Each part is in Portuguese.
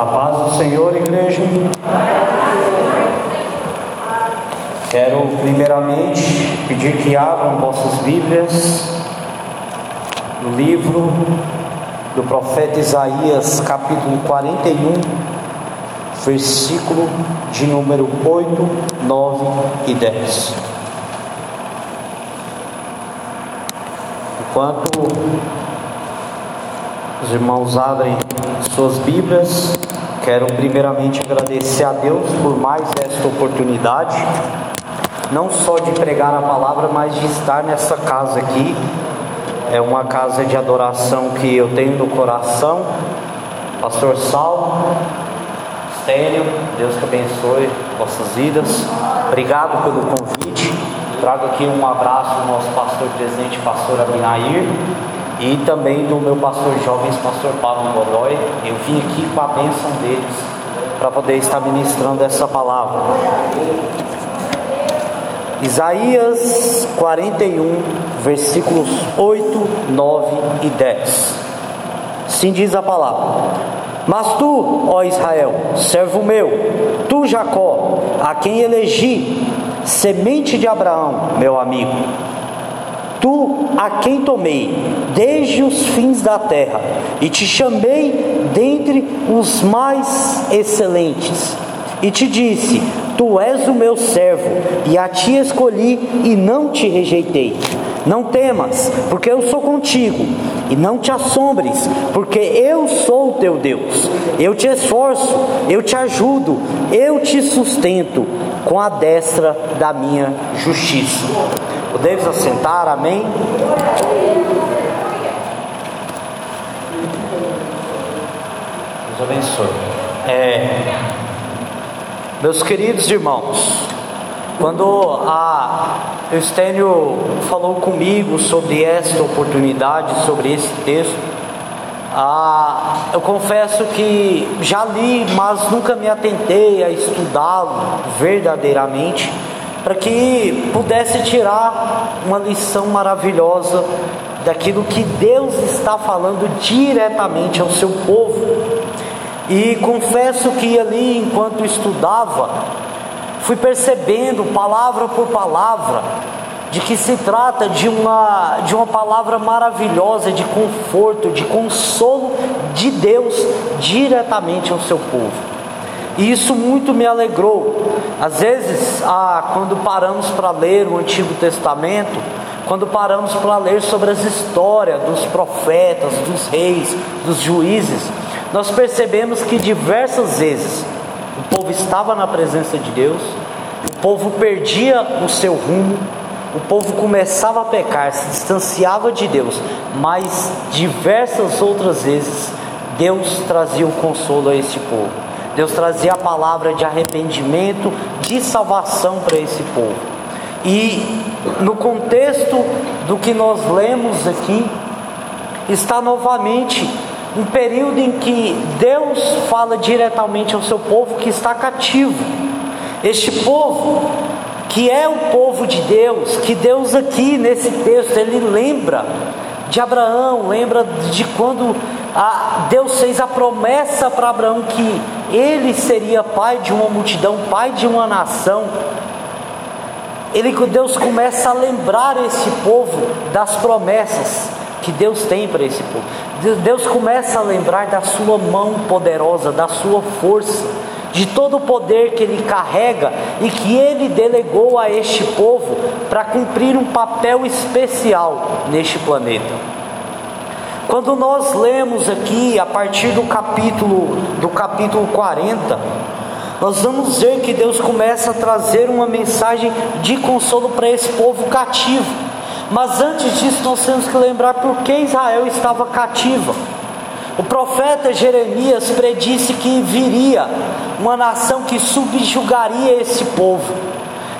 A paz do Senhor, igreja. Quero primeiramente pedir que abram vossas Bíblias no livro do profeta Isaías, capítulo 41, versículo de número 8, 9 e 10. Enquanto os irmãos abrem suas Bíblias, quero primeiramente agradecer a Deus por mais esta oportunidade, não só de pregar a palavra, mas de estar nessa casa aqui. É uma casa de adoração que eu tenho no coração. Pastor Sal, Stênio, Deus que abençoe vossas vidas. Obrigado pelo convite. Trago aqui um abraço ao nosso pastor presente, pastor Abinair e também do meu pastor jovens, pastor Paulo Godoy. Eu vim aqui com a bênção deles para poder estar ministrando essa palavra. Isaías 41, versículos 8, 9 e 10. Sim diz a palavra: Mas tu, ó Israel, servo meu, tu Jacó, a quem elegi, semente de Abraão, meu amigo, Tu a quem tomei desde os fins da terra e te chamei dentre os mais excelentes e te disse: Tu és o meu servo e a ti escolhi e não te rejeitei. Não temas, porque eu sou contigo, e não te assombres, porque eu sou o teu Deus. Eu te esforço, eu te ajudo, eu te sustento com a destra da minha justiça. Podemos assentar, amém? Deus abençoe. É, meus queridos irmãos, quando a Eustênio falou comigo sobre esta oportunidade, sobre esse texto, ah, eu confesso que já li, mas nunca me atentei a estudá-lo verdadeiramente para que pudesse tirar uma lição maravilhosa daquilo que Deus está falando diretamente ao seu povo. E confesso que ali, enquanto estudava, fui percebendo palavra por palavra de que se trata de uma, de uma palavra maravilhosa de conforto, de consolo de Deus diretamente ao seu povo. E isso muito me alegrou. Às vezes, ah, quando paramos para ler o Antigo Testamento, quando paramos para ler sobre as histórias dos profetas, dos reis, dos juízes, nós percebemos que diversas vezes o povo estava na presença de Deus, o povo perdia o seu rumo, o povo começava a pecar, se distanciava de Deus, mas diversas outras vezes Deus trazia o consolo a esse povo. Deus trazia a palavra de arrependimento, de salvação para esse povo. E no contexto do que nós lemos aqui, está novamente um período em que Deus fala diretamente ao seu povo que está cativo. Este povo, que é o povo de Deus, que Deus aqui nesse texto ele lembra de Abraão, lembra de quando Deus fez a promessa para Abraão que ele seria pai de uma multidão, pai de uma nação. Ele, Deus começa a lembrar esse povo das promessas que Deus tem para esse povo. Deus começa a lembrar da sua mão poderosa, da sua força, de todo o poder que ele carrega e que ele delegou a este povo para cumprir um papel especial neste planeta. Quando nós lemos aqui a partir do capítulo do capítulo 40, nós vamos ver que Deus começa a trazer uma mensagem de consolo para esse povo cativo. Mas antes disso, nós temos que lembrar por que Israel estava cativa. O profeta Jeremias predisse que viria uma nação que subjugaria esse povo,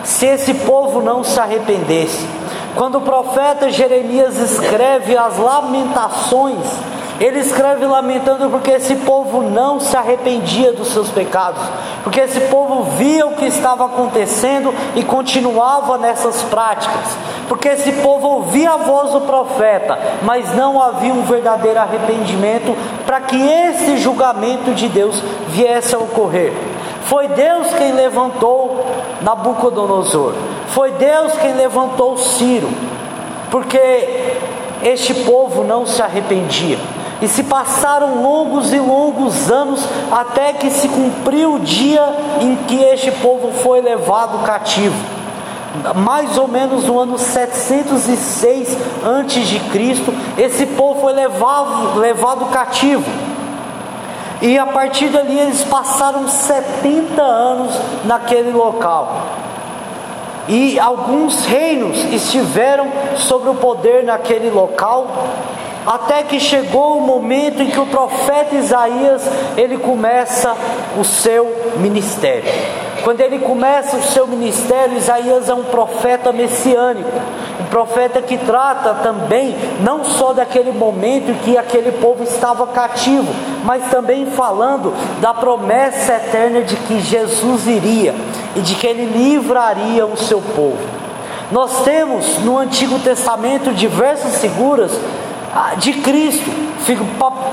se esse povo não se arrependesse. Quando o profeta Jeremias escreve as lamentações Ele escreve lamentando porque esse povo não se arrependia dos seus pecados, porque esse povo via o que estava acontecendo e continuava nessas práticas, porque esse povo ouvia a voz do profeta, mas não havia um verdadeiro arrependimento para que esse julgamento de Deus viesse a ocorrer. Foi Deus quem levantou Nabucodonosor, foi Deus quem levantou Ciro, porque este povo não se arrependia. E se passaram longos e longos anos até que se cumpriu o dia em que este povo foi levado cativo. Mais ou menos no ano 706 antes de Cristo, esse povo foi levado, levado cativo. E a partir dali eles passaram 70 anos naquele local. E alguns reinos estiveram sobre o poder naquele local, até que chegou o momento em que o profeta Isaías ele começa o seu ministério. Quando ele começa o seu ministério, Isaías é um profeta messiânico, um profeta que trata também não só daquele momento em que aquele povo estava cativo, mas também falando da promessa eterna de que Jesus iria e de que ele livraria o seu povo. Nós temos no Antigo Testamento diversas figuras de Cristo,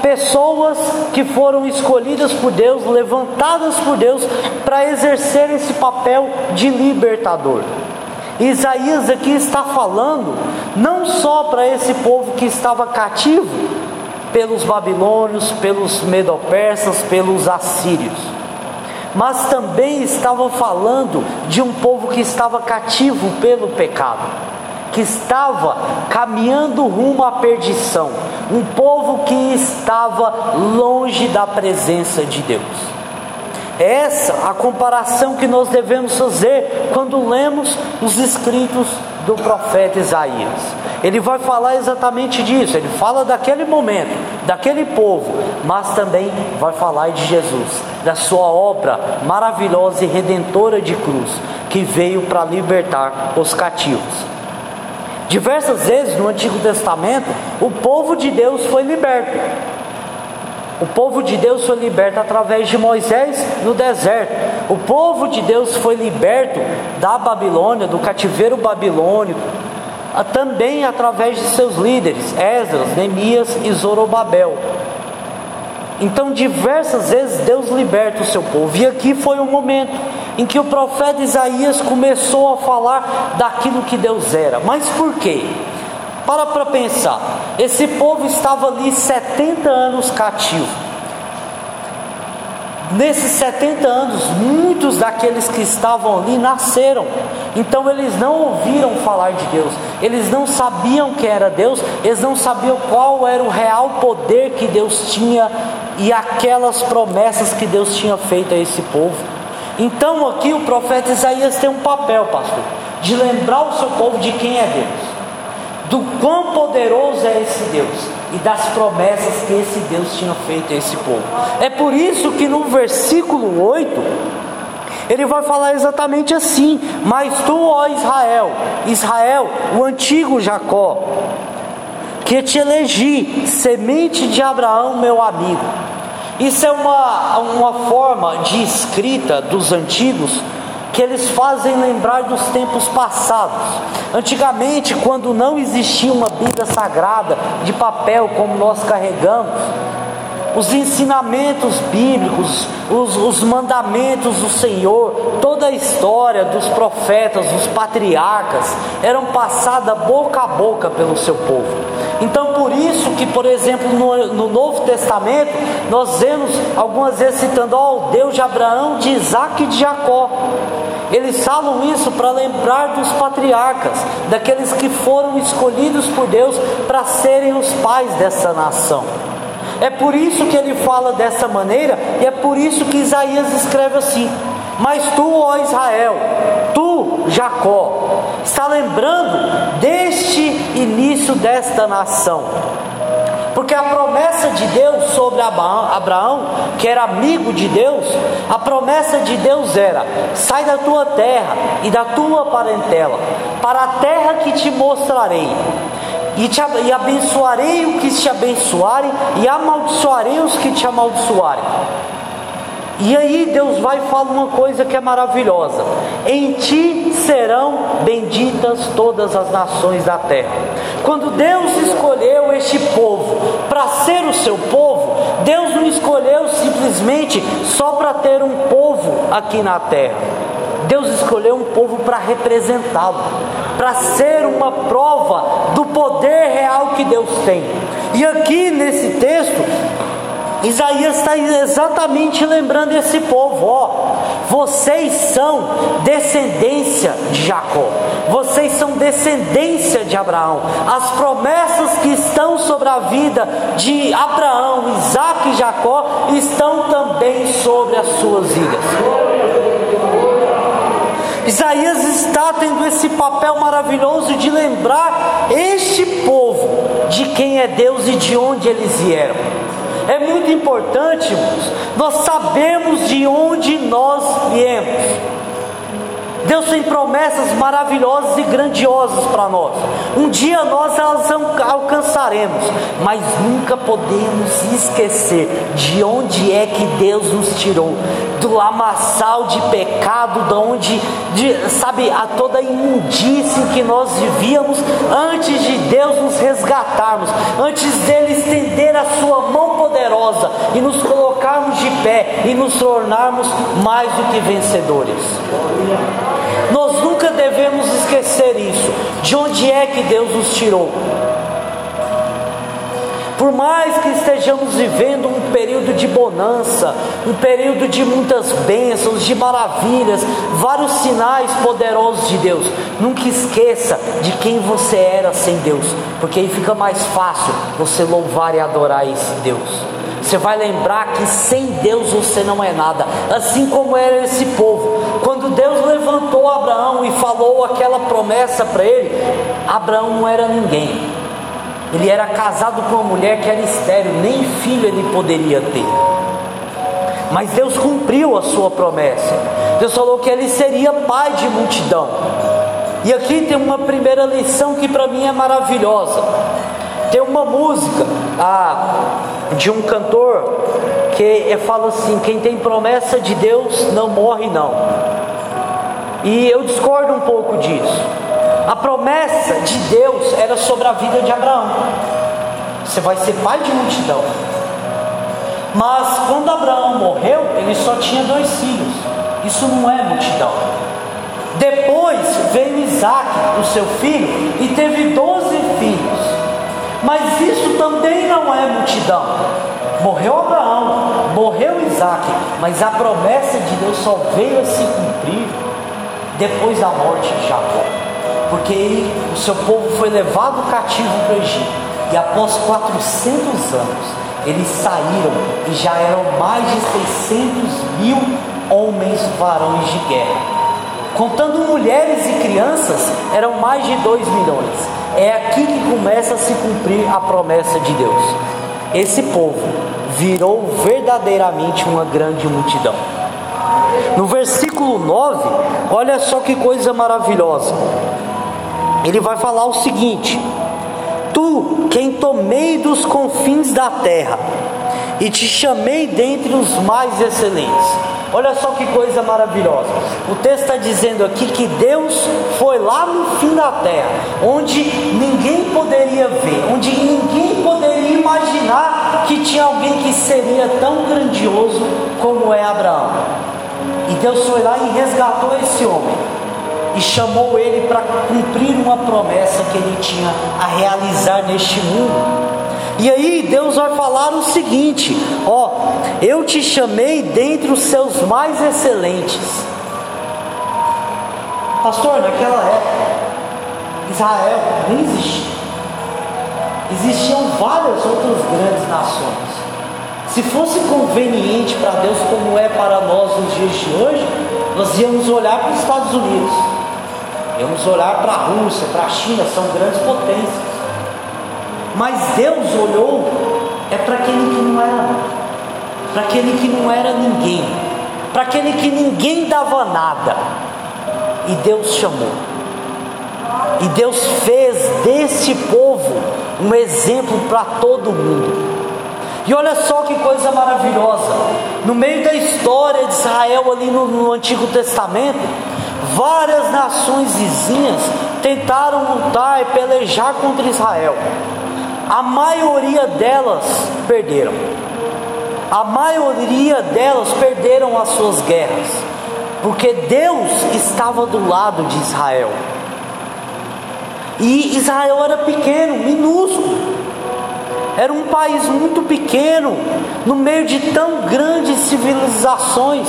pessoas que foram escolhidas por Deus, levantadas por Deus para exercer esse papel de libertador. Isaías aqui está falando não só para esse povo que estava cativo pelos babilônios, pelos medopersas, pelos assírios, mas também estava falando de um povo que estava cativo pelo pecado que estava caminhando rumo à perdição, um povo que estava longe da presença de Deus. Essa a comparação que nós devemos fazer quando lemos os escritos do profeta Isaías. Ele vai falar exatamente disso, ele fala daquele momento, daquele povo, mas também vai falar de Jesus, da sua obra maravilhosa e redentora de cruz, que veio para libertar os cativos. Diversas vezes no Antigo Testamento, o povo de Deus foi liberto. O povo de Deus foi liberto através de Moisés no deserto. O povo de Deus foi liberto da Babilônia, do cativeiro babilônico, também através de seus líderes, Esdras, Neemias e Zorobabel. Então, diversas vezes Deus liberta o seu povo, e aqui foi o momento em que o profeta Isaías começou a falar daquilo que Deus era. Mas por quê? Para para pensar, esse povo estava ali 70 anos cativo. Nesses 70 anos, muitos daqueles que estavam ali nasceram, então eles não ouviram falar de Deus, eles não sabiam que era Deus, eles não sabiam qual era o real poder que Deus tinha e aquelas promessas que Deus tinha feito a esse povo. Então aqui o profeta Isaías tem um papel, pastor, de lembrar o seu povo de quem é Deus, do quão poderoso é esse Deus e das promessas que esse Deus tinha feito a esse povo. É por isso que no versículo 8, ele vai falar exatamente assim: Mas tu, ó Israel, Israel, o antigo Jacó, que te elegi, semente de Abraão, meu amigo. Isso é uma, uma forma de escrita dos antigos que eles fazem lembrar dos tempos passados. Antigamente, quando não existia uma Bíblia sagrada de papel como nós carregamos, os ensinamentos bíblicos, os, os, mandamentos do Senhor, toda a história dos profetas, dos patriarcas, eram passada boca a boca pelo seu povo. Então, por isso que, por exemplo, no, no Novo Testamento, nós vemos algumas vezes citando, ó, Deus de Abraão, de Isaac e de Jacó. Eles falam isso para lembrar dos patriarcas, daqueles que foram escolhidos por Deus para serem os pais dessa nação. É por isso que ele fala dessa maneira, e é por isso que Isaías escreve assim: Mas tu, ó Israel, tu, Jacó, está lembrando deste início desta nação. Porque a promessa de Deus sobre Abraão, que era amigo de Deus, a promessa de Deus era: sai da tua terra e da tua parentela, para a terra que te mostrarei. e, te, e abençoarei os que te abençoarem, e amaldiçoarei os que te amaldiçoarem. E aí Deus vai e fala uma coisa que é maravilhosa: em ti serão benditas todas as nações da terra. Quando Deus escolheu este povo para ser o seu povo, Deus não escolheu simplesmente só para ter um povo aqui na terra. Deus escolheu um povo para representá-lo, para ser uma prova do poder real que Deus tem. E aqui nesse texto, Isaías está exatamente lembrando esse povo: ó, vocês são descendência de Jacó, vocês são descendência de Abraão. As promessas que estão sobre a vida de Abraão, Isaac e Jacó estão também sobre as suas vidas. Isaías está tendo esse papel maravilhoso de lembrar este povo de quem é Deus e de onde eles vieram. É muito importante, irmãos, nós sabemos de onde nós viemos. Deus tem promessas maravilhosas e grandiosas para nós. Um dia nós elas alcançaremos, mas nunca podemos esquecer de onde é que Deus nos tirou, do lamaçal de pecado, de onde, de, sabe, a toda imundície que nós vivíamos antes de Deus nos resgatarmos, antes dele estender a sua mão poderosa e nos colocarmos de pé e nos tornarmos mais do que vencedores. Nós nunca devemos esquecer isso. De onde é que Deus nos tirou? Por mais que estejamos vivendo um período de bonança, um período de muitas bênçãos, de maravilhas, vários sinais poderosos de Deus, nunca esqueça de quem você era sem Deus, porque aí fica mais fácil você louvar e adorar esse Deus. Você vai lembrar que sem Deus você não é nada, assim como era esse povo. Quando Deus levantou Abraão e falou aquela promessa para ele, Abraão não era ninguém. Ele era casado com uma mulher que era estéril, nem filho ele poderia ter. Mas Deus cumpriu a sua promessa. Deus falou que ele seria pai de multidão. E aqui tem uma primeira lição que para mim é maravilhosa. Tem uma música ah, de um cantor que fala assim: quem tem promessa de Deus não morre, não. E eu discordo um pouco disso. A promessa de Deus era sobre a vida de Abraão. Você vai ser pai de multidão. Mas quando Abraão morreu, ele só tinha dois filhos. Isso não é multidão. Depois veio Isaac, o seu filho, e teve doze filhos. Mas isso também não é multidão. Morreu Abraão, morreu Isaac, mas a promessa de Deus só veio a se cumprir depois da morte de Jacó. Porque ele, o seu povo foi levado cativo para o Egito. E após 400 anos, eles saíram e já eram mais de 600 mil homens varões de guerra. Contando mulheres e crianças, eram mais de 2 milhões. É aqui que começa a se cumprir a promessa de Deus. Esse povo virou verdadeiramente uma grande multidão. No versículo 9, olha só que coisa maravilhosa. Ele vai falar o seguinte: Tu, quem tomei dos confins da terra, e te chamei dentre os mais excelentes. Olha só que coisa maravilhosa. O texto está dizendo aqui que Deus foi lá no fim da terra, onde ninguém poderia ver, onde ninguém poderia imaginar que tinha alguém que seria tão grandioso como é Abraão. E Deus foi lá e resgatou esse homem e chamou ele para cumprir uma promessa que ele tinha a realizar neste mundo. E aí Deus vai falar o seguinte: ó, eu te chamei dentre os seus mais excelentes. Pastor, naquela época, Israel nem existia. Existiam várias outras grandes nações. Se fosse conveniente para Deus, como é para nós nos dias de hoje, nós íamos olhar para os Estados Unidos, íamos olhar para a Rússia, para a China, são grandes potências. Mas Deus olhou é para aquele que não era para aquele que não era ninguém, para aquele que ninguém dava nada. E Deus chamou. E Deus fez desse povo um exemplo para todo mundo. E olha só que coisa maravilhosa, no meio da história de Israel, ali no, no Antigo Testamento, várias nações vizinhas tentaram lutar e pelejar contra Israel. A maioria delas perderam. A maioria delas perderam as suas guerras, porque Deus estava do lado de Israel. E Israel era pequeno, minúsculo. Era um país muito pequeno, no meio de tão grandes civilizações.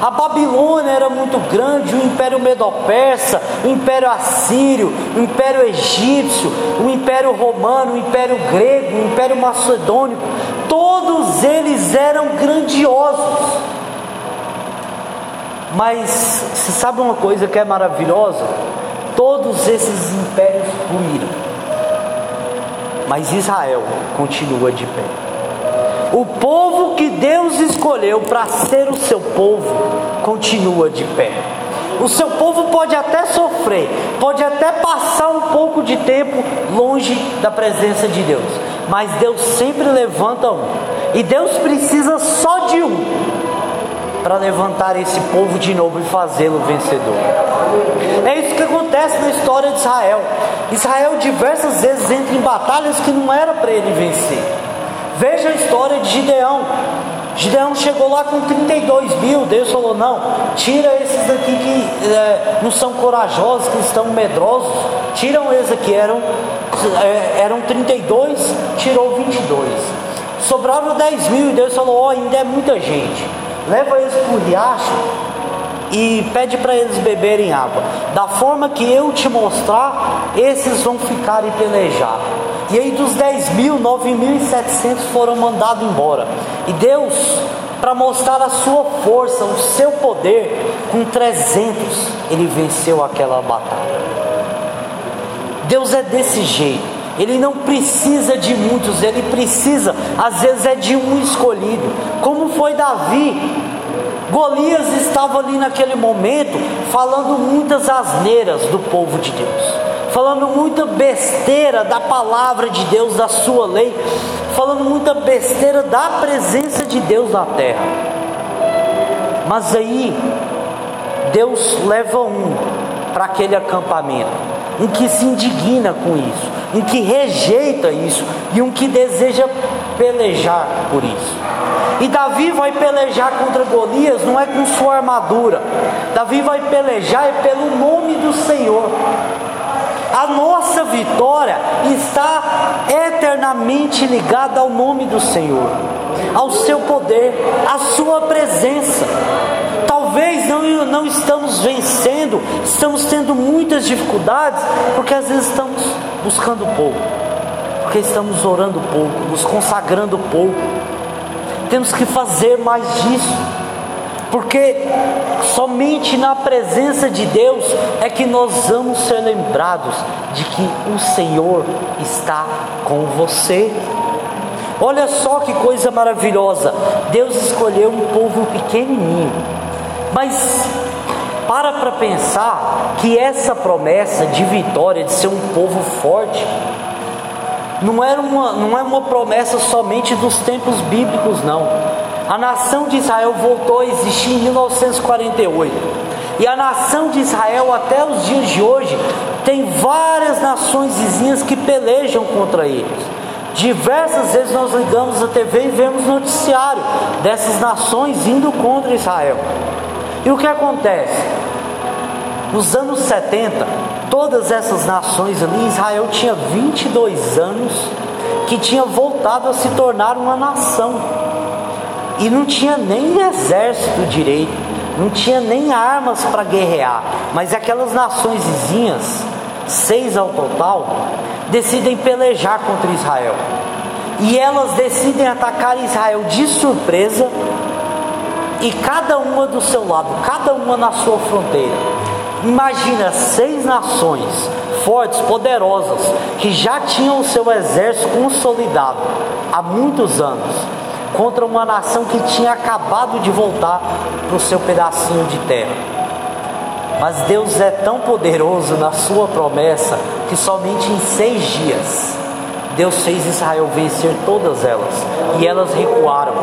A Babilônia era muito grande, o Império Medo-Persa, o Império Assírio, o Império Egípcio, o Império Romano, o Império Grego, o Império Macedônico, todos eles eram grandiosos. Mas se sabe uma coisa que é maravilhosa? Todos esses impérios ruíram. Mas Israel continua de pé. O povo que Deus escolheu para ser o seu povo continua de pé. O seu povo pode até sofrer, pode até passar um pouco de tempo longe da presença de Deus, mas Deus sempre levanta um, e Deus precisa só de um para levantar esse povo de novo e fazê-lo vencedor. É isso que acontece na história de Israel. Israel diversas vezes entra em batalhas que não era para ele vencer. Veja a história de Gideão. Gideão chegou lá com 32 mil. Deus falou: Não, tira esses aqui que é, não são corajosos, que estão medrosos. Tiram esses aqui. Eram, é, eram 32, tirou 22. Sobraram 10 mil. E Deus falou: Ó, oh, ainda é muita gente. Leva eles para o riacho e pede para eles beberem água. Da forma que eu te mostrar, esses vão ficar e pelejar. E aí dos 10 mil, 9.700 foram mandados embora. E Deus, para mostrar a sua força, o seu poder, com 300 ele venceu aquela batalha. Deus é desse jeito. Ele não precisa de muitos, ele precisa, às vezes é de um escolhido. Como foi Davi? Golias estava ali naquele momento falando muitas asneiras do povo de Deus falando muita besteira da palavra de Deus, da sua lei, falando muita besteira da presença de Deus na terra. Mas aí, Deus leva um para aquele acampamento, um que se indigna com isso, um que rejeita isso e um que deseja pelejar por isso. E Davi vai pelejar contra Golias não é com sua armadura, Davi vai pelejar é pelo nome do Senhor. A nossa vitória está eternamente ligada ao nome do Senhor, ao seu poder, à sua presença. Talvez não, não estamos vencendo, estamos tendo muitas dificuldades, porque às vezes estamos buscando pouco, porque estamos orando pouco, nos consagrando pouco. Temos que fazer mais disso porque somente na presença de Deus é que nós vamos ser lembrados de que o Senhor está com você. Olha só que coisa maravilhosa! Deus escolheu um povo pequenininho, mas para para pensar que essa promessa de vitória, de ser um povo forte, não, era uma, não é uma promessa somente dos tempos bíblicos, não a nação de Israel voltou a existir em 1948. E a nação de Israel, até os dias de hoje, tem várias nações vizinhas que pelejam contra eles. Diversas vezes nós ligamos a TV e vemos noticiário dessas nações indo contra Israel. E o que acontece? Nos anos 70, todas essas nações ali, Israel tinha 22 anos que tinha voltado a se tornar uma nação e não tinha nem exército direito, não tinha nem armas para guerrear, mas aquelas nações vizinhas, seis ao total, decidem pelejar contra Israel. E elas decidem atacar Israel de surpresa, e cada uma do seu lado, cada uma na sua fronteira. Imagina seis nações fortes, poderosas, que já tinham o seu exército consolidado há muitos anos contra uma nação que tinha acabado de voltar para o seu pedacinho de terra. Mas Deus é tão poderoso na sua promessa que somente em seis dias Deus fez Israel vencer todas elas e elas recuaram.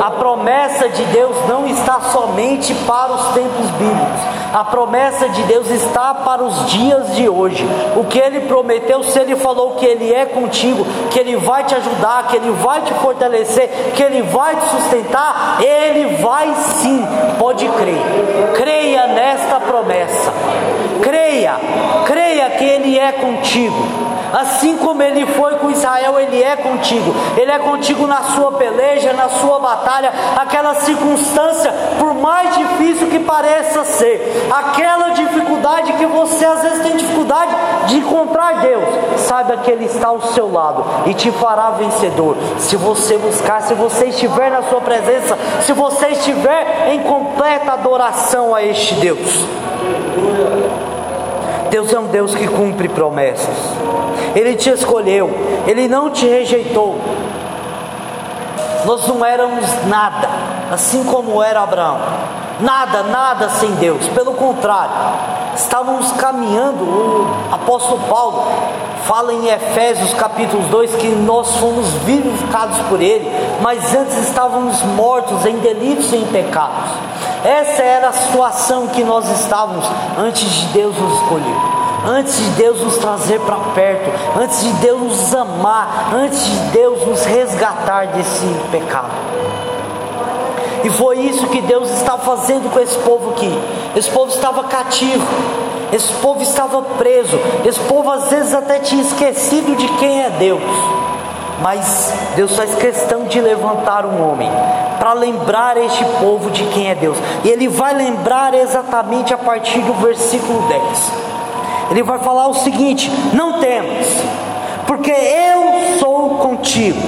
A promessa de Deus não está somente para os tempos bíblicos, a promessa de Deus está para os dias de hoje. O que Ele prometeu, se Ele falou que Ele é contigo, que Ele vai te ajudar, que Ele vai te fortalecer, que Ele vai te sustentar, Ele vai sim, pode crer. Creia nesta promessa, creia, creia que Ele é contigo. Assim como ele foi com Israel, ele é contigo. Ele é contigo na sua peleja, na sua batalha, aquela circunstância, por mais difícil que pareça ser, aquela dificuldade que você às vezes tem dificuldade de encontrar Deus, saiba que Ele está ao seu lado e te fará vencedor. Se você buscar, se você estiver na sua presença, se você estiver em completa adoração a este Deus. Deus é um Deus que cumpre promessas. Ele te escolheu, Ele não te rejeitou. Nós não éramos nada, assim como era Abraão. Nada, nada sem Deus. Pelo contrário, estávamos caminhando. O apóstolo Paulo fala em Efésios capítulo 2 que nós fomos vivificados por Ele, mas antes estávamos mortos em delitos e em pecados. Essa era a situação que nós estávamos antes de Deus nos escolher antes de Deus nos trazer para perto, antes de Deus nos amar, antes de Deus nos resgatar desse pecado. E foi isso que Deus estava fazendo com esse povo aqui. Esse povo estava cativo, esse povo estava preso, esse povo às vezes até tinha esquecido de quem é Deus. Mas Deus faz questão de levantar um homem para lembrar este povo de quem é Deus. E ele vai lembrar exatamente a partir do versículo 10 ele vai falar o seguinte: Não temas, porque eu sou contigo.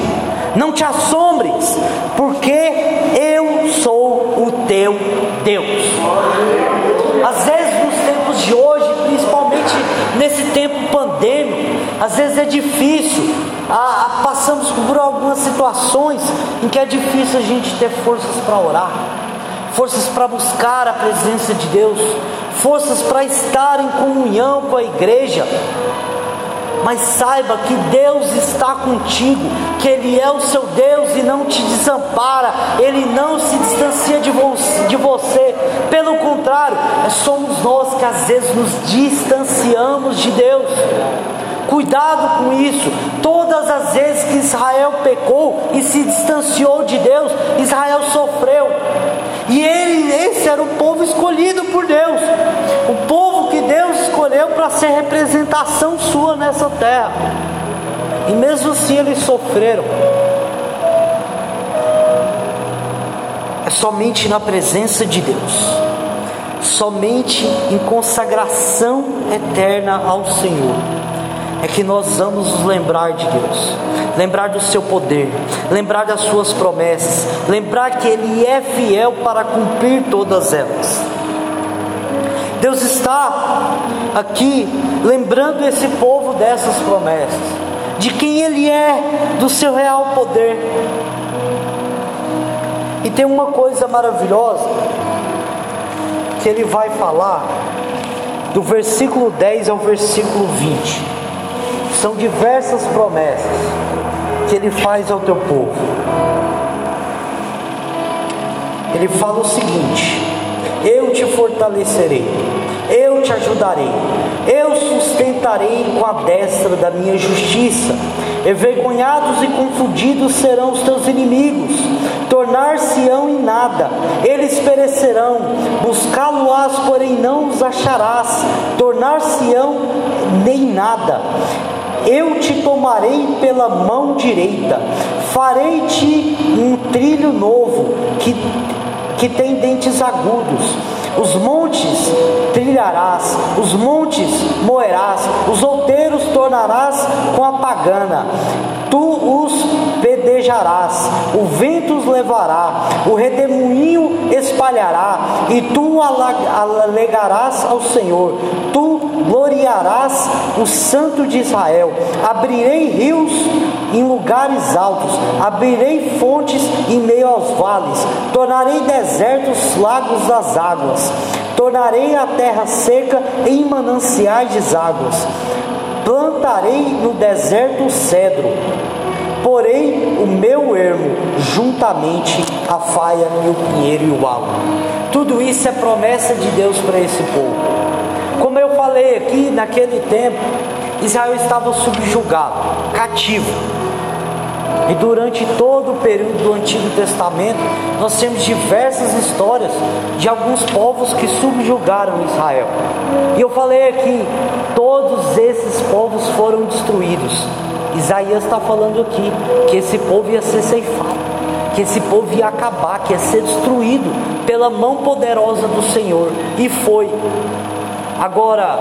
Não te assombres, porque eu sou o teu Deus. Às vezes, nos tempos de hoje, principalmente nesse tempo pandêmico, às vezes é difícil. Ah, passamos por algumas situações em que é difícil a gente ter forças para orar, forças para buscar a presença de Deus, forças para estar em comunhão com a igreja. Mas saiba que Deus está contigo, que Ele é o seu Deus e não te desampara, Ele não se distancia de, vo de você, pelo contrário, é somos nós que às vezes nos distanciamos de Deus. Cuidado com isso. Todas as vezes que Israel pecou e se distanciou de Deus, Israel sofreu. E ele, esse era o povo escolhido por Deus, o povo que Deus escolheu para ser representação sua nessa terra. E mesmo assim eles sofreram. É somente na presença de Deus, somente em consagração eterna ao Senhor é que nós vamos nos lembrar de Deus, lembrar do seu poder, lembrar das suas promessas, lembrar que Ele é fiel para cumprir todas elas. Deus está aqui lembrando esse povo dessas promessas, de quem Ele é, do seu real poder. E tem uma coisa maravilhosa que Ele vai falar do versículo 10 ao versículo 20. São diversas promessas que ele faz ao teu povo. Ele fala o seguinte: Eu te fortalecerei, eu te ajudarei, eu sustentarei com a destra da minha justiça. Envergonhados e confundidos serão os teus inimigos, tornar-se-ão em nada, eles perecerão, buscá-lo-ás, porém não os acharás, tornar-se-ão nem nada eu te tomarei pela mão direita, farei-te um trilho novo que, que tem dentes agudos. Os montes trilharás, os montes moerás, os outeiros tornarás com a pagana. Tu os pedejarás, o vento os levará, o redemoinho espalhará, e tu alegarás ao Senhor. Tu gloriarás o Santo de Israel. Abrirei rios em lugares altos, abrirei fontes em meio aos vales, tornarei desertos lagos das águas, tornarei a terra seca em mananciais de águas. plantarei no deserto cedro, porém o meu ermo juntamente a faia e o pinheiro e o alo. Tudo isso é promessa de Deus para esse povo. Como eu falei aqui, naquele tempo, Israel estava subjugado, cativo. E durante todo o período do Antigo Testamento, nós temos diversas histórias de alguns povos que subjugaram Israel. E eu falei aqui, todos esses povos foram destruídos. Isaías está falando aqui que esse povo ia ser ceifado, que esse povo ia acabar, que ia ser destruído pela mão poderosa do Senhor. E foi. Agora,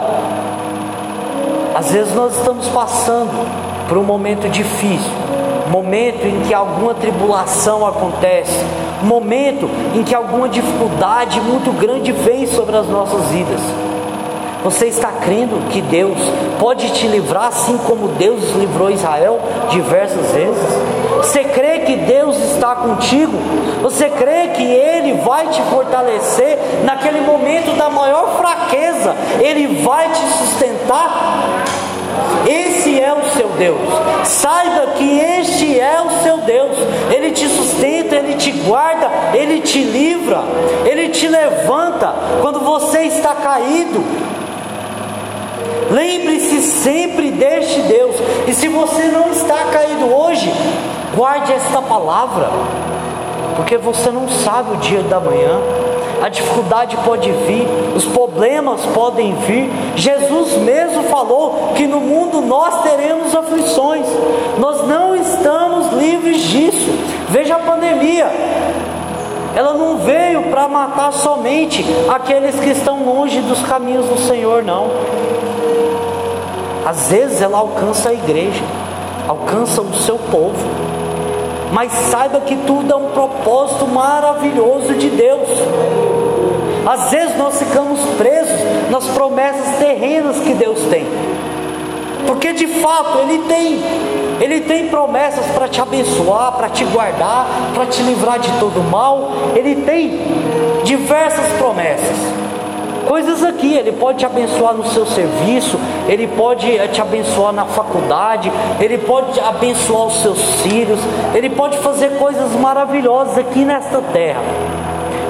às vezes nós estamos passando por um momento difícil, momento em que alguma tribulação acontece, momento em que alguma dificuldade muito grande vem sobre as nossas vidas. Você está crendo que Deus pode te livrar assim como Deus livrou Israel diversas vezes? Você crê que Deus está contigo? Você crê que Ele vai te fortalecer naquele momento da maior fraqueza? Ele vai te sustentar? Esse é o seu Deus. Saiba que este é o seu Deus. Ele te sustenta, ele te guarda, ele te livra, ele te levanta quando você está caído. Sempre deste Deus. E se você não está caído hoje, guarde esta palavra, porque você não sabe o dia da manhã. A dificuldade pode vir, os problemas podem vir. Jesus mesmo falou que no mundo nós teremos aflições. Nós não estamos livres disso. Veja a pandemia. Ela não veio para matar somente aqueles que estão longe dos caminhos do Senhor, não. Às vezes ela alcança a igreja, alcança o seu povo. Mas saiba que tudo é um propósito maravilhoso de Deus. Às vezes nós ficamos presos nas promessas terrenas que Deus tem. Porque de fato Ele tem, Ele tem promessas para te abençoar, para te guardar, para te livrar de todo mal. Ele tem diversas promessas coisas aqui. Ele pode te abençoar no seu serviço, ele pode eh, te abençoar na faculdade, ele pode abençoar os seus filhos, ele pode fazer coisas maravilhosas aqui nesta terra.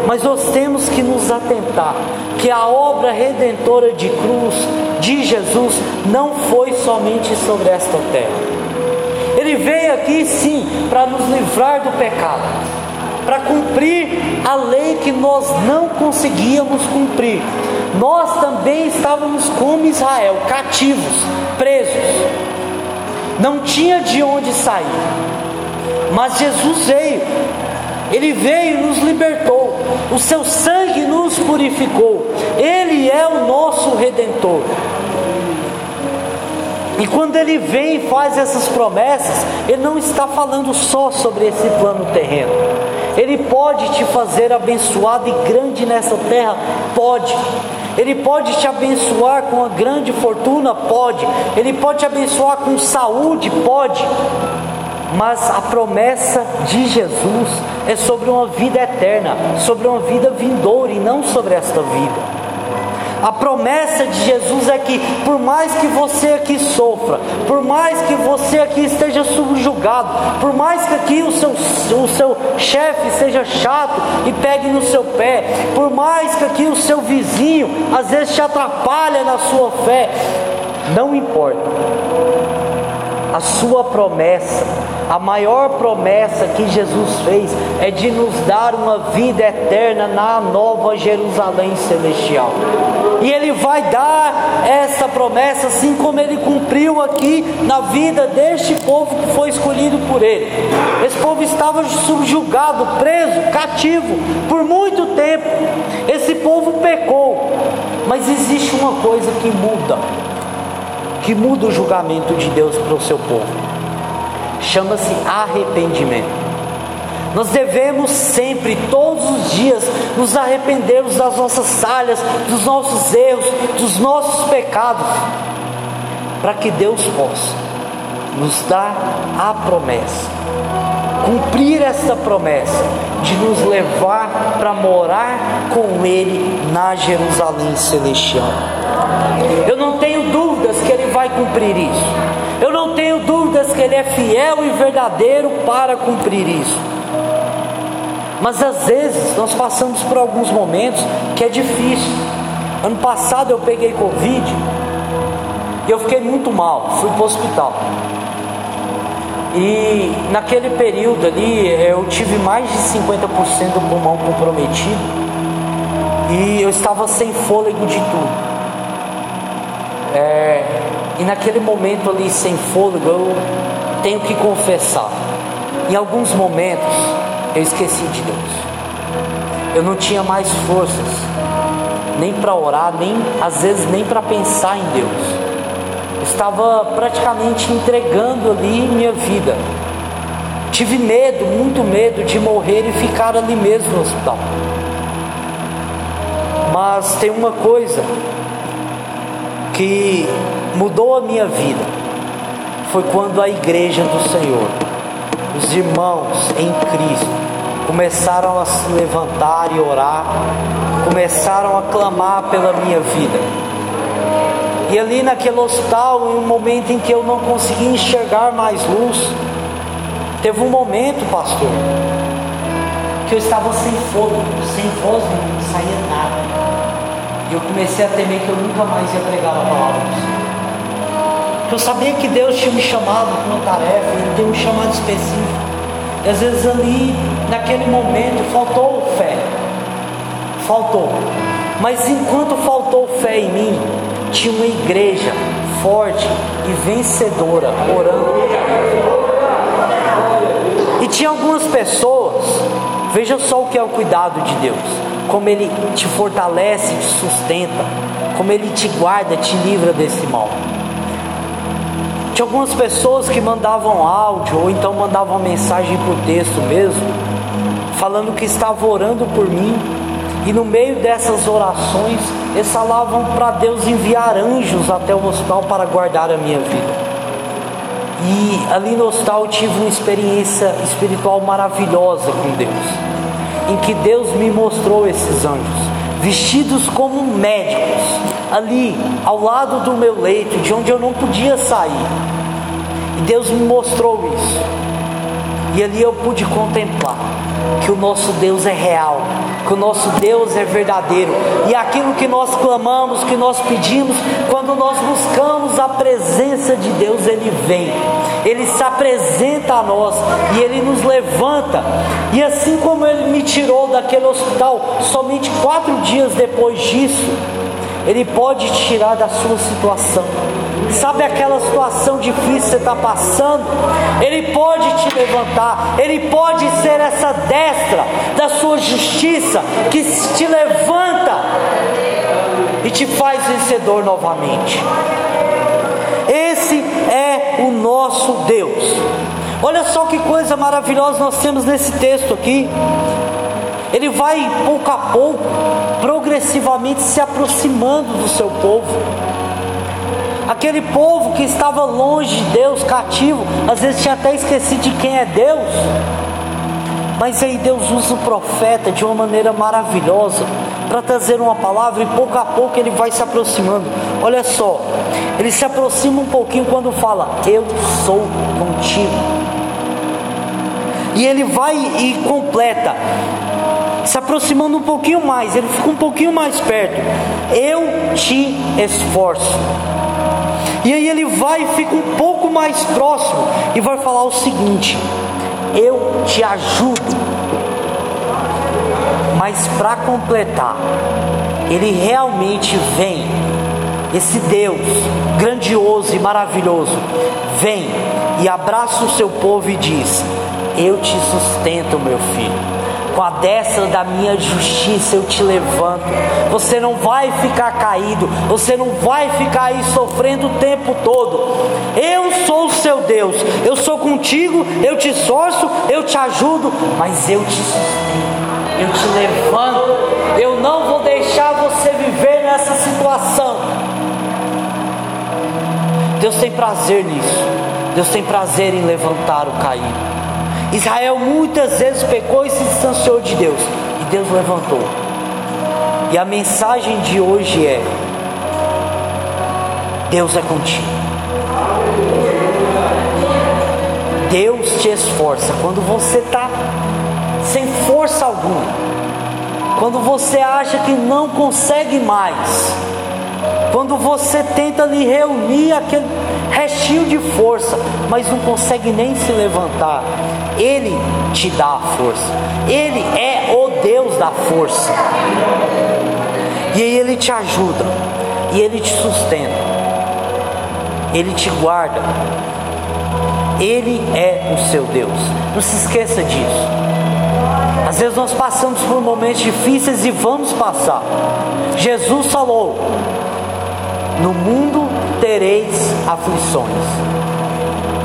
Mas nós temos que nos atentar que a obra redentora de cruz de Jesus não foi somente sobre esta terra. Ele veio aqui sim para nos livrar do pecado, para cumprir a lei que nós não conseguíamos cumprir, nós também estávamos como Israel, cativos, presos, não tinha de onde sair, mas Jesus veio, Ele veio e nos libertou, o seu sangue nos purificou, Ele é o nosso redentor. E quando ele vem e faz essas promessas, ele não está falando só sobre esse plano terreno. Ele pode te fazer abençoado e grande nessa terra? Pode. Ele pode te abençoar com uma grande fortuna? Pode. Ele pode te abençoar com saúde? Pode. Mas a promessa de Jesus é sobre uma vida eterna, sobre uma vida vindoura e não sobre esta vida. A promessa de Jesus é que, por mais que você aqui sofra, por mais que você aqui esteja subjugado, por mais que aqui o seu, o seu chefe seja chato e pegue no seu pé, por mais que aqui o seu vizinho às vezes te atrapalha na sua fé, não importa. A sua promessa a maior promessa que Jesus fez é de nos dar uma vida eterna na nova Jerusalém celestial. E Ele vai dar essa promessa, assim como Ele cumpriu aqui na vida deste povo que foi escolhido por Ele. Esse povo estava subjugado, preso, cativo por muito tempo. Esse povo pecou, mas existe uma coisa que muda, que muda o julgamento de Deus para o seu povo chama-se arrependimento. Nós devemos sempre, todos os dias, nos arrependermos das nossas falhas, dos nossos erros, dos nossos pecados, para que Deus possa nos dar a promessa cumprir esta promessa de nos levar para morar com Ele na Jerusalém Celestial. Eu não tenho dúvidas que Ele vai cumprir isso. Eu não tenho dúvidas que Ele é fiel e verdadeiro para cumprir isso. Mas às vezes nós passamos por alguns momentos que é difícil. Ano passado eu peguei Covid e eu fiquei muito mal, fui para o hospital. E naquele período ali eu tive mais de 50% do pulmão comprometido e eu estava sem fôlego de tudo. É, e naquele momento ali sem fôlego eu tenho que confessar. Em alguns momentos eu esqueci de Deus. Eu não tinha mais forças, nem para orar, nem às vezes nem para pensar em Deus estava praticamente entregando ali minha vida. Tive medo, muito medo de morrer e ficar ali mesmo no hospital. Mas tem uma coisa que mudou a minha vida. Foi quando a igreja do Senhor, os irmãos em Cristo, começaram a se levantar e orar, começaram a clamar pela minha vida e ali naquele hospital, em um momento em que eu não conseguia enxergar mais luz, teve um momento, pastor, que eu estava sem fogo, sem voz, não saía nada. E eu comecei a temer que eu nunca mais ia pregar a palavra do Senhor. Eu sabia que Deus tinha me chamado para uma tarefa, Ele tem um chamado específico. E às vezes ali, naquele momento, faltou fé. Faltou. Mas enquanto faltou fé em mim, tinha uma igreja forte e vencedora orando. E tinha algumas pessoas, veja só o que é o cuidado de Deus, como Ele te fortalece, te sustenta, como Ele te guarda, te livra desse mal. Tinha algumas pessoas que mandavam áudio ou então mandavam mensagem por texto mesmo, falando que estava orando por mim e no meio dessas orações, eles falavam para Deus enviar anjos até o hospital para guardar a minha vida. E ali no hospital eu tive uma experiência espiritual maravilhosa com Deus, em que Deus me mostrou esses anjos, vestidos como médicos, ali ao lado do meu leito, de onde eu não podia sair. E Deus me mostrou isso. E ali eu pude contemplar que o nosso Deus é real, que o nosso Deus é verdadeiro. E aquilo que nós clamamos, que nós pedimos, quando nós buscamos a presença de Deus, Ele vem, Ele se apresenta a nós e Ele nos levanta. E assim como Ele me tirou daquele hospital, somente quatro dias depois disso, Ele pode tirar da sua situação Sabe aquela situação difícil que você está passando? Ele pode te levantar, Ele pode ser essa destra da sua justiça que te levanta e te faz vencedor novamente. Esse é o nosso Deus. Olha só que coisa maravilhosa nós temos nesse texto aqui. Ele vai pouco a pouco, progressivamente se aproximando do seu povo. Aquele povo que estava longe de Deus, cativo, às vezes tinha até esquecido de quem é Deus. Mas aí Deus usa o profeta de uma maneira maravilhosa para trazer uma palavra e pouco a pouco ele vai se aproximando. Olha só, ele se aproxima um pouquinho quando fala: Eu sou contigo. E ele vai e completa, se aproximando um pouquinho mais, ele fica um pouquinho mais perto. Eu te esforço. E aí ele vai e fica um pouco mais próximo e vai falar o seguinte: Eu te ajudo. Mas para completar, ele realmente vem, esse Deus grandioso e maravilhoso, vem e abraça o seu povo e diz: Eu te sustento, meu filho com a destra da minha justiça eu te levanto. Você não vai ficar caído, você não vai ficar aí sofrendo o tempo todo. Eu sou o seu Deus, eu sou contigo, eu te esforço, eu te ajudo, mas eu te sustento, eu te levanto. Eu não vou deixar você viver nessa situação. Deus tem prazer nisso. Deus tem prazer em levantar o caído. Israel muitas vezes pecou e se distanciou de Deus, e Deus levantou. E a mensagem de hoje é: Deus é contigo. Deus te esforça quando você está sem força alguma, quando você acha que não consegue mais, quando você tenta lhe reunir aquele restinho de força, mas não consegue nem se levantar, Ele te dá a força, Ele é o Deus da força, e Ele te ajuda, e Ele te sustenta, Ele te guarda, Ele é o seu Deus, não se esqueça disso. Às vezes nós passamos por momentos difíceis e vamos passar. Jesus falou: No mundo tereis aflições.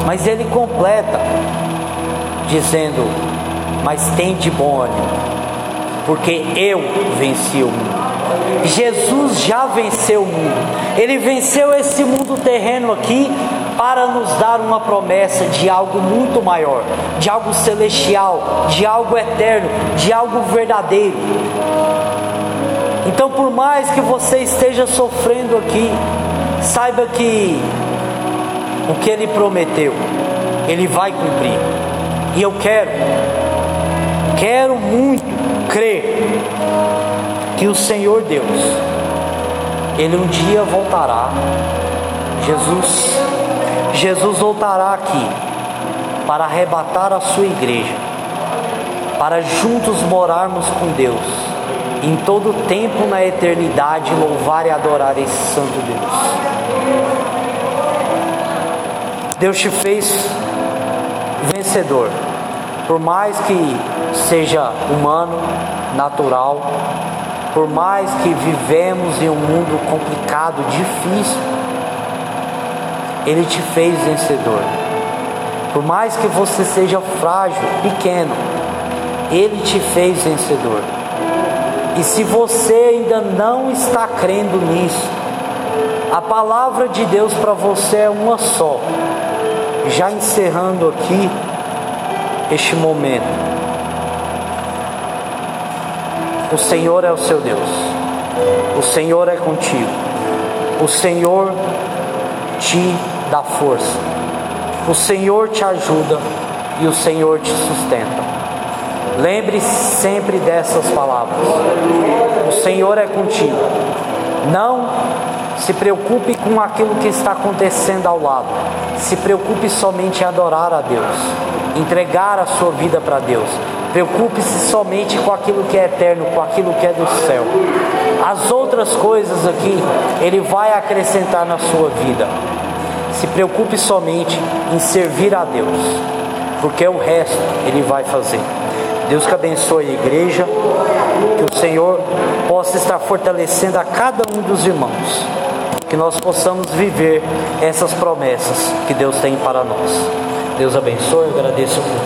Mas ele completa dizendo: Mas tem de bom ânimo, porque eu venci o mundo. Jesus já venceu o mundo. Ele venceu esse mundo terreno aqui para nos dar uma promessa de algo muito maior, de algo celestial, de algo eterno, de algo verdadeiro. Então, por mais que você esteja sofrendo aqui, saiba que o que ele prometeu, ele vai cumprir. E eu quero, quero muito crer que o Senhor Deus, ele um dia voltará. Jesus Jesus voltará aqui para arrebatar a sua igreja, para juntos morarmos com Deus, em todo tempo na eternidade, louvar e adorar esse Santo Deus. Deus te fez vencedor, por mais que seja humano, natural, por mais que vivemos em um mundo complicado, difícil, ele te fez vencedor. Por mais que você seja frágil, pequeno, Ele te fez vencedor. E se você ainda não está crendo nisso, a palavra de Deus para você é uma só. Já encerrando aqui este momento. O Senhor é o seu Deus. O Senhor é contigo. O Senhor te dá força. O Senhor te ajuda e o Senhor te sustenta. Lembre-se sempre dessas palavras. O Senhor é contigo. Não se preocupe com aquilo que está acontecendo ao lado. Se preocupe somente em adorar a Deus, entregar a sua vida para Deus. Preocupe-se somente com aquilo que é eterno, com aquilo que é do céu. As outras coisas aqui, Ele vai acrescentar na sua vida. Se preocupe somente em servir a Deus, porque o resto Ele vai fazer. Deus que abençoe a igreja, que o Senhor possa estar fortalecendo a cada um dos irmãos, que nós possamos viver essas promessas que Deus tem para nós. Deus abençoe, eu agradeço.